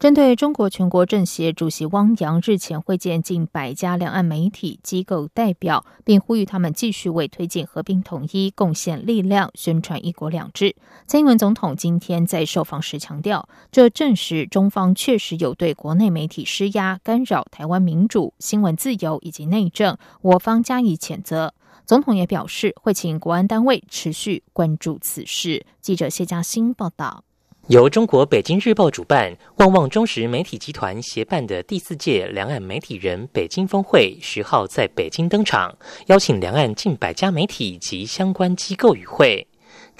针对中国全国政协主席汪洋日前会见近百家两岸媒体机构代表，并呼吁他们继续为推进和平统一贡献力量，宣传“一国两制”。蔡英文总统今天在受访时强调，这证实中方确实有对国内媒体施压、干扰台湾民主、新闻自由以及内政，我方加以谴责。总统也表示，会请国安单位持续关注此事。记者谢嘉欣报道。由中国北京日报主办、旺旺中实媒体集团协办的第四届两岸媒体人北京峰会十号在北京登场，邀请两岸近百家媒体及相关机构与会。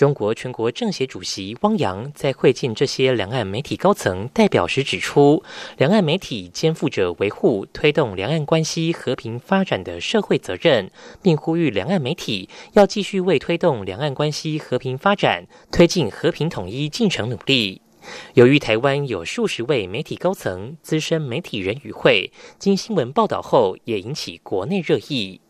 中国全国政协主席汪洋在会见这些两岸媒体高层代表时指出，两岸媒体肩负着维护、推动两岸关系和平发展的社会责任，并呼吁两岸媒体要继续为推动两岸关系和平发展、推进和平统一进程努力。由于台湾有数十位媒体高层、资深媒体人与会，经新闻报道后也引起国内热议。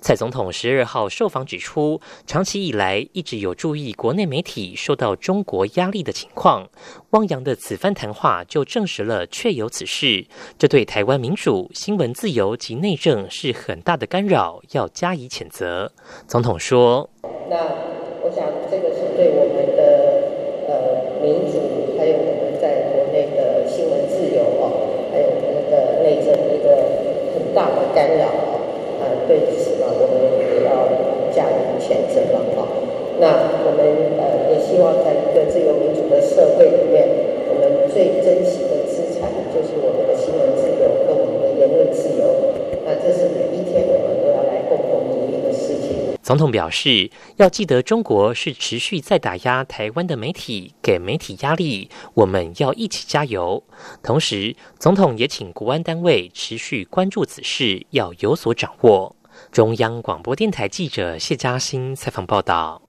蔡总统十二号受访指出，长期以来一直有注意国内媒体受到中国压力的情况。汪洋的此番谈话就证实了确有此事，这对台湾民主、新闻自由及内政是很大的干扰，要加以谴责。总统说：“那我想这个是对我们的呃民主，还有我们在国内的新闻自由哦，还有我们的内政一个很大的干扰。”对此呢，我们也要加以谴责了哈。那我们呃也希望在一个自由民主的社会里面，我们最珍惜的资产就是我们的新闻自由跟我们的言论自由。那这是每一天我们都要来共同努力的事情。总统表示，要记得中国是持续在打压台湾的媒体，给媒体压力，我们要一起加油。同时，总统也请国安单位持续关注此事，要有所掌握。中央广播电台记者谢嘉欣采访报道。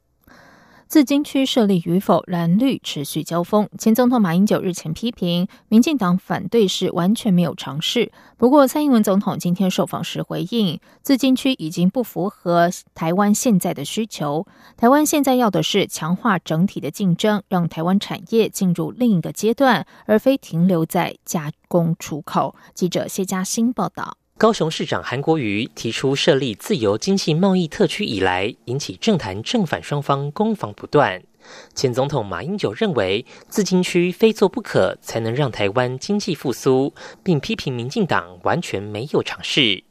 自金区设立与否，蓝绿持续交锋。前总统马英九日前批评民进党反对是完全没有尝试。不过，蔡英文总统今天受访时回应，自金区已经不符合台湾现在的需求。台湾现在要的是强化整体的竞争，让台湾产业进入另一个阶段，而非停留在加工出口。记者谢嘉欣报道。高雄市长韩国瑜提出设立自由经济贸易特区以来，引起政坛正反双方攻防不断。前总统马英九认为，自经区非做不可，才能让台湾经济复苏，并批评民进党完全没有尝试。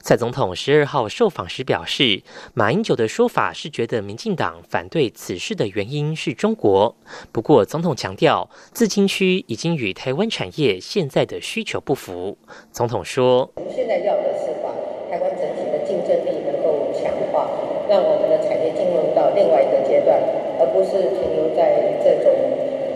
蔡总统十二号受访时表示，马英九的说法是觉得民进党反对此事的原因是中国。不过，总统强调，自清区已经与台湾产业现在的需求不符。总统说：“我们现在要的是把台湾整体的竞争力能够强化，让我们的产业进入到另外一个阶段，而不是停留在这种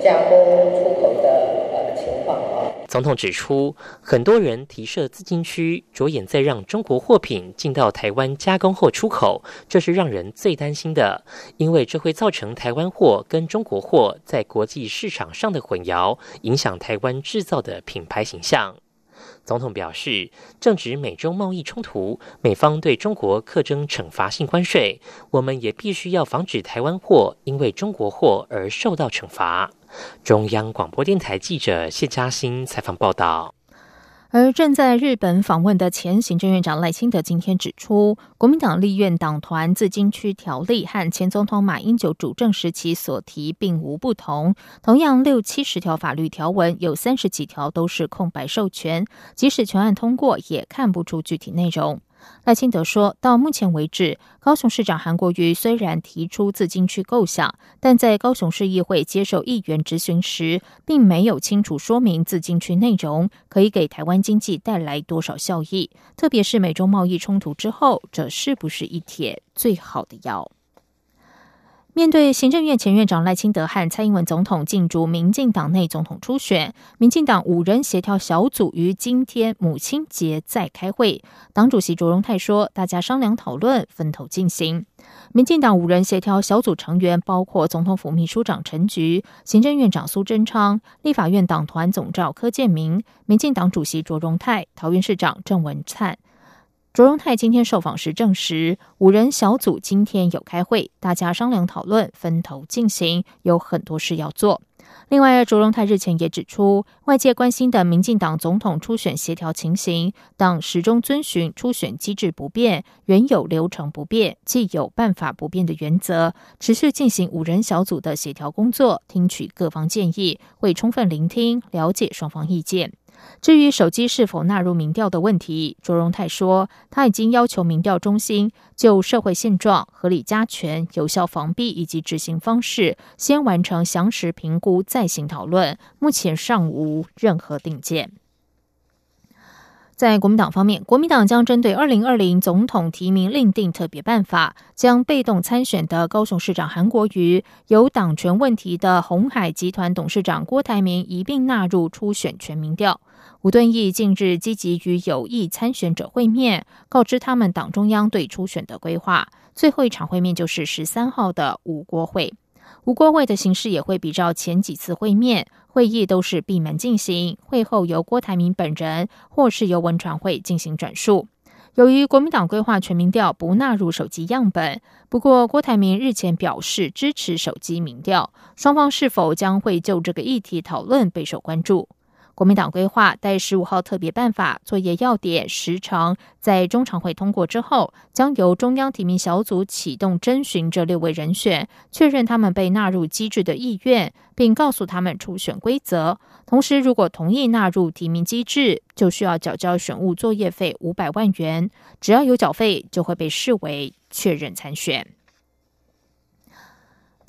加工出口的呃情况啊。”总统指出，很多人提设资金区，着眼在让中国货品进到台湾加工后出口，这是让人最担心的，因为这会造成台湾货跟中国货在国际市场上的混淆，影响台湾制造的品牌形象。总统表示，正值美中贸易冲突，美方对中国课征惩罚性关税，我们也必须要防止台湾货因为中国货而受到惩罚。中央广播电台记者谢嘉欣采访报道。而正在日本访问的前行政院长赖清德今天指出，国民党立院党团自金区条例和前总统马英九主政时期所提并无不同，同样六七十条法律条文，有三十几条都是空白授权，即使全案通过，也看不出具体内容。赖清德说：“到目前为止，高雄市长韩国瑜虽然提出自金区构想，但在高雄市议会接受议员质询时，并没有清楚说明自金区内容可以给台湾经济带来多少效益。特别是美中贸易冲突之后，这是不是一帖最好的药？”面对行政院前院长赖清德和蔡英文总统竞逐民进党内总统初选，民进党五人协调小组于今天母亲节再开会。党主席卓荣泰说：“大家商量讨论，分头进行。”民进党五人协调小组成员包括总统府秘书长陈菊、行政院长苏贞昌、立法院党团总召柯建明、民进党主席卓荣泰、桃园市长郑文灿。卓荣泰今天受访时证实，五人小组今天有开会，大家商量讨论，分头进行，有很多事要做。另外，卓荣泰日前也指出，外界关心的民进党总统初选协调情形，党始终遵循初选机制不变、原有流程不变、既有办法不变的原则，持续进行五人小组的协调工作，听取各方建议，会充分聆听、了解双方意见。至于手机是否纳入民调的问题，卓荣泰说，他已经要求民调中心就社会现状、合理加权、有效防避以及执行方式，先完成详实评估再行讨论。目前尚无任何定见。在国民党方面，国民党将针对二零二零总统提名另定特别办法，将被动参选的高雄市长韩国瑜、有党权问题的红海集团董事长郭台铭一并纳入初选全民调。吴敦义近日积极与有意参选者会面，告知他们党中央对初选的规划。最后一场会面就是十三号的五国会。吴国会的形式也会比照前几次会面，会议都是闭门进行，会后由郭台铭本人或是由文传会进行转述。由于国民党规划全民调不纳入手机样本，不过郭台铭日前表示支持手机民调，双方是否将会就这个议题讨论备受关注。国民党规划待十五号特别办法作业要点时程在中常会通过之后，将由中央提名小组启动征询这六位人选，确认他们被纳入机制的意愿，并告诉他们初选规则。同时，如果同意纳入提名机制，就需要缴交选务作业费五百万元。只要有缴费，就会被视为确认参选。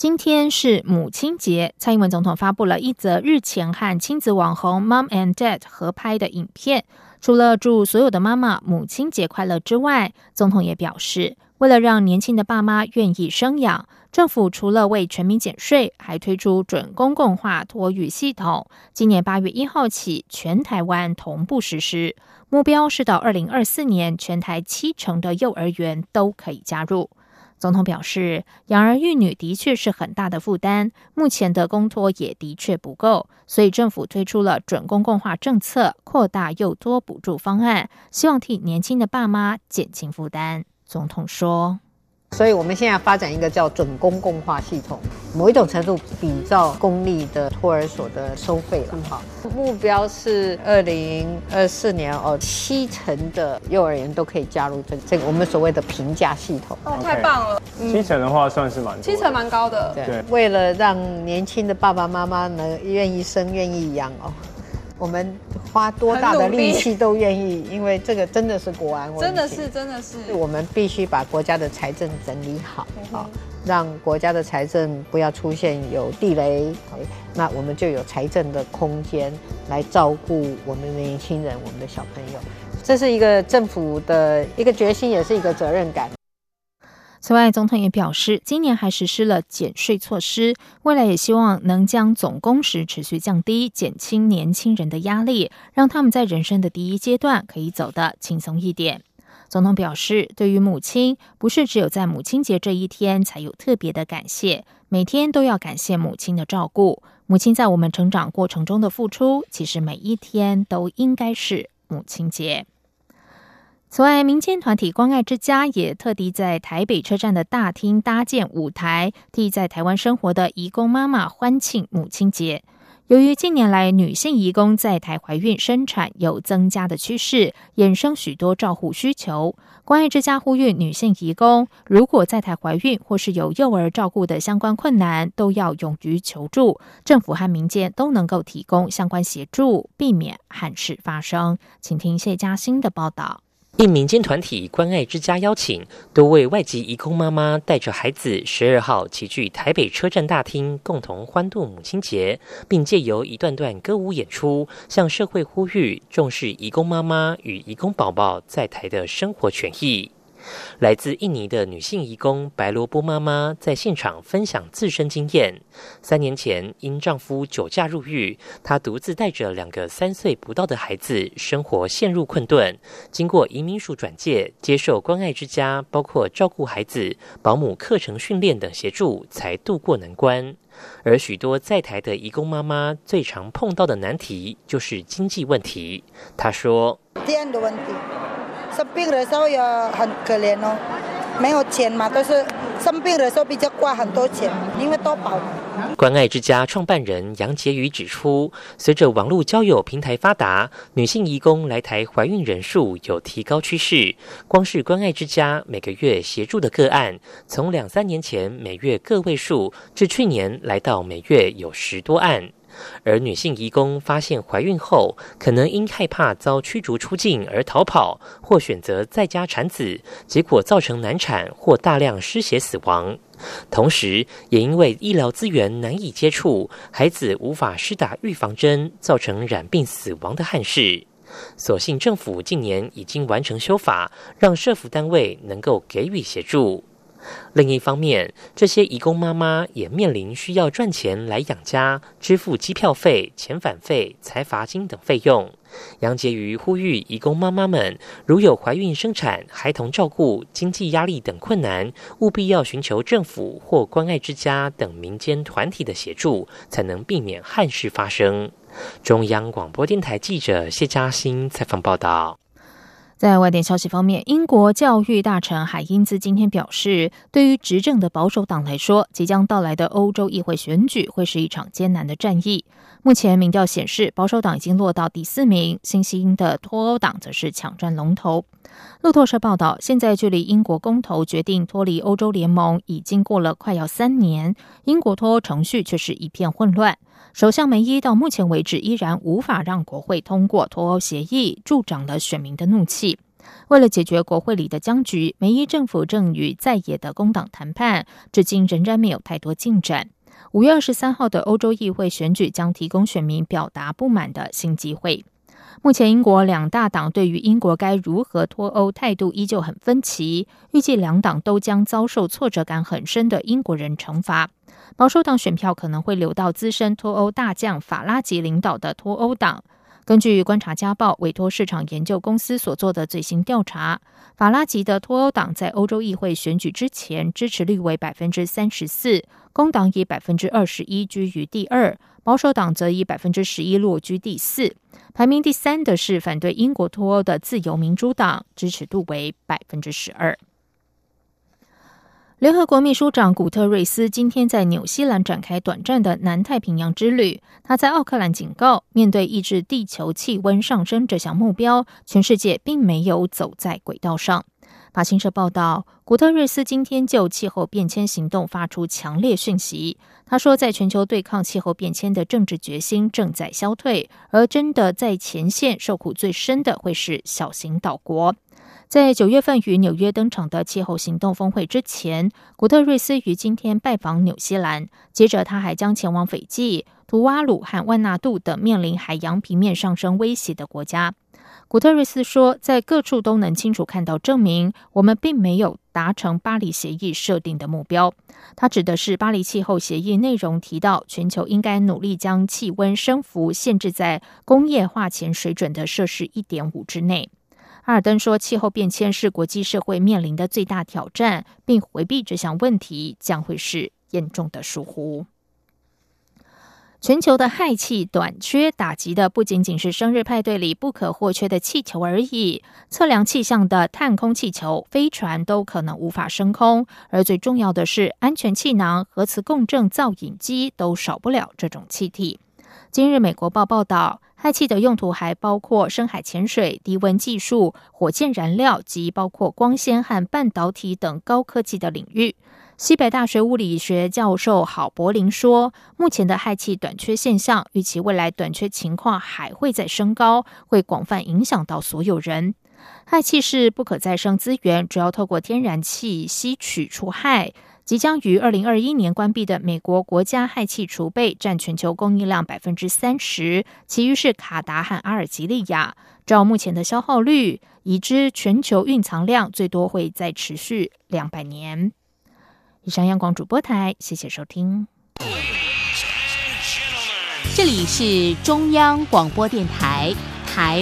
今天是母亲节，蔡英文总统发布了一则日前和亲子网红 Mom and Dad 合拍的影片。除了祝所有的妈妈母亲节快乐之外，总统也表示，为了让年轻的爸妈愿意生养，政府除了为全民减税，还推出准公共化托育系统。今年八月一号起，全台湾同步实施，目标是到二零二四年，全台七成的幼儿园都可以加入。总统表示，养儿育女的确是很大的负担，目前的公托也的确不够，所以政府推出了准公共化政策，扩大又多补助方案，希望替年轻的爸妈减轻负担。总统说。所以，我们现在发展一个叫准公共化系统，某一种程度比照公立的托儿所的收费了哈。目标是二零二四年哦，七成的幼儿园都可以加入这这个我们所谓的评价系统。哦，太棒了！七成的话算是蛮七成蛮高的。对，为了让年轻的爸爸妈妈能愿意生、愿意养哦。我们花多大的力气都愿意，因为这个真的是国安问题，真的是真的是，我们必须把国家的财政整理好啊，让国家的财政不要出现有地雷，那我们就有财政的空间来照顾我们的年轻人、我们的小朋友，这是一个政府的一个决心，也是一个责任感。此外，总统也表示，今年还实施了减税措施，未来也希望能将总工时持续降低，减轻年轻人的压力，让他们在人生的第一阶段可以走得轻松一点。总统表示，对于母亲，不是只有在母亲节这一天才有特别的感谢，每天都要感谢母亲的照顾。母亲在我们成长过程中的付出，其实每一天都应该是母亲节。此外，民间团体关爱之家也特地在台北车站的大厅搭建舞台，替在台湾生活的移工妈妈欢庆母亲节。由于近年来女性移工在台怀孕生产有增加的趋势，衍生许多照护需求。关爱之家呼吁女性移工，如果在台怀孕或是有幼儿照顾的相关困难，都要勇于求助，政府和民间都能够提供相关协助，避免憾事发生。请听谢嘉欣的报道。应民间团体关爱之家邀请，多位外籍移工妈妈带着孩子，十二号齐聚台北车站大厅，共同欢度母亲节，并借由一段段歌舞演出，向社会呼吁重视移工妈妈与移工宝宝在台的生活权益。来自印尼的女性义工白萝卜妈妈在现场分享自身经验。三年前因丈夫酒驾入狱，她独自带着两个三岁不到的孩子，生活陷入困顿。经过移民署转介，接受关爱之家，包括照顾孩子、保姆课程训练等协助，才渡过难关。而许多在台的义工妈妈最常碰到的难题就是经济问题。她说：“第二个问题，生病的时候也很可怜哦，没有钱嘛，都是生病的时候比较花很多钱，因为多保。”关爱之家创办人杨杰宇指出，随着网络交友平台发达，女性移工来台怀孕人数有提高趋势。光是关爱之家每个月协助的个案，从两三年前每月个位数，至去年来到每月有十多案。而女性移工发现怀孕后，可能因害怕遭驱逐出境而逃跑，或选择在家产子，结果造成难产或大量失血死亡。同时，也因为医疗资源难以接触，孩子无法施打预防针，造成染病死亡的憾事。所幸政府近年已经完成修法，让社福单位能够给予协助。另一方面，这些移工妈妈也面临需要赚钱来养家、支付机票费、遣返费、财罚金等费用。杨洁瑜呼吁移工妈妈们，如有怀孕、生产、孩童照顾、经济压力等困难，务必要寻求政府或关爱之家等民间团体的协助，才能避免憾事发生。中央广播电台记者谢嘉欣采访报道。在外电消息方面，英国教育大臣海因兹今天表示，对于执政的保守党来说，即将到来的欧洲议会选举会是一场艰难的战役。目前民调显示，保守党已经落到第四名，新兴的脱欧党则是抢占龙头。路透社报道，现在距离英国公投决定脱离欧洲联盟已经过了快要三年，英国脱欧程序却是一片混乱。首相梅伊到目前为止依然无法让国会通过脱欧协议，助长了选民的怒气。为了解决国会里的僵局，梅伊政府正与在野的工党谈判，至今仍然没有太多进展。五月二十三号的欧洲议会选举将提供选民表达不满的新机会。目前，英国两大党对于英国该如何脱欧态度依旧很分歧，预计两党都将遭受挫折感很深的英国人惩罚。保守党选票可能会流到资深脱欧大将法拉吉领导的脱欧党。根据观察家报委托市场研究公司所做的最新调查，法拉吉的脱欧党在欧洲议会选举之前支持率为百分之三十四，工党以百分之二十一居于第二，保守党则以百分之十一落居第四。排名第三的是反对英国脱欧的自由民主党，支持度为百分之十二。联合国秘书长古特瑞斯今天在纽西兰展开短暂的南太平洋之旅。他在奥克兰警告，面对抑制地球气温上升这项目标，全世界并没有走在轨道上。法新社报道，古特瑞斯今天就气候变迁行动发出强烈讯息。他说，在全球对抗气候变迁的政治决心正在消退，而真的在前线受苦最深的会是小型岛国。在九月份与纽约登场的气候行动峰会之前，古特瑞斯于今天拜访纽西兰，接着他还将前往斐济、图瓦鲁和万纳杜等面临海洋平面上升威胁的国家。古特瑞斯说，在各处都能清楚看到证明，我们并没有达成巴黎协议设定的目标。他指的是巴黎气候协议内容提到，全球应该努力将气温升幅限制在工业化前水准的摄氏一点五之内。阿尔登说，气候变迁是国际社会面临的最大挑战，并回避这项问题将会是严重的疏忽。全球的氦气短缺打击的不仅仅是生日派对里不可或缺的气球而已，测量气象的探空气球、飞船都可能无法升空，而最重要的是，安全气囊、核磁共振造影机都少不了这种气体。今日美国报报道。氦气的用途还包括深海潜水、低温技术、火箭燃料及包括光纤和半导体等高科技的领域。西北大学物理学教授郝柏林说：“目前的氦气短缺现象，预期未来短缺情况还会再升高，会广泛影响到所有人。氦气是不可再生资源，主要透过天然气吸取出氦。即将于二零二一年关闭的美国国家氦气储备占全球供应量百分之三十，其余是卡达和阿尔及利亚。照目前的消耗率，已知全球蕴藏量最多会再持续两百年。以上央广主播台，谢谢收听。这里是中央广播电台台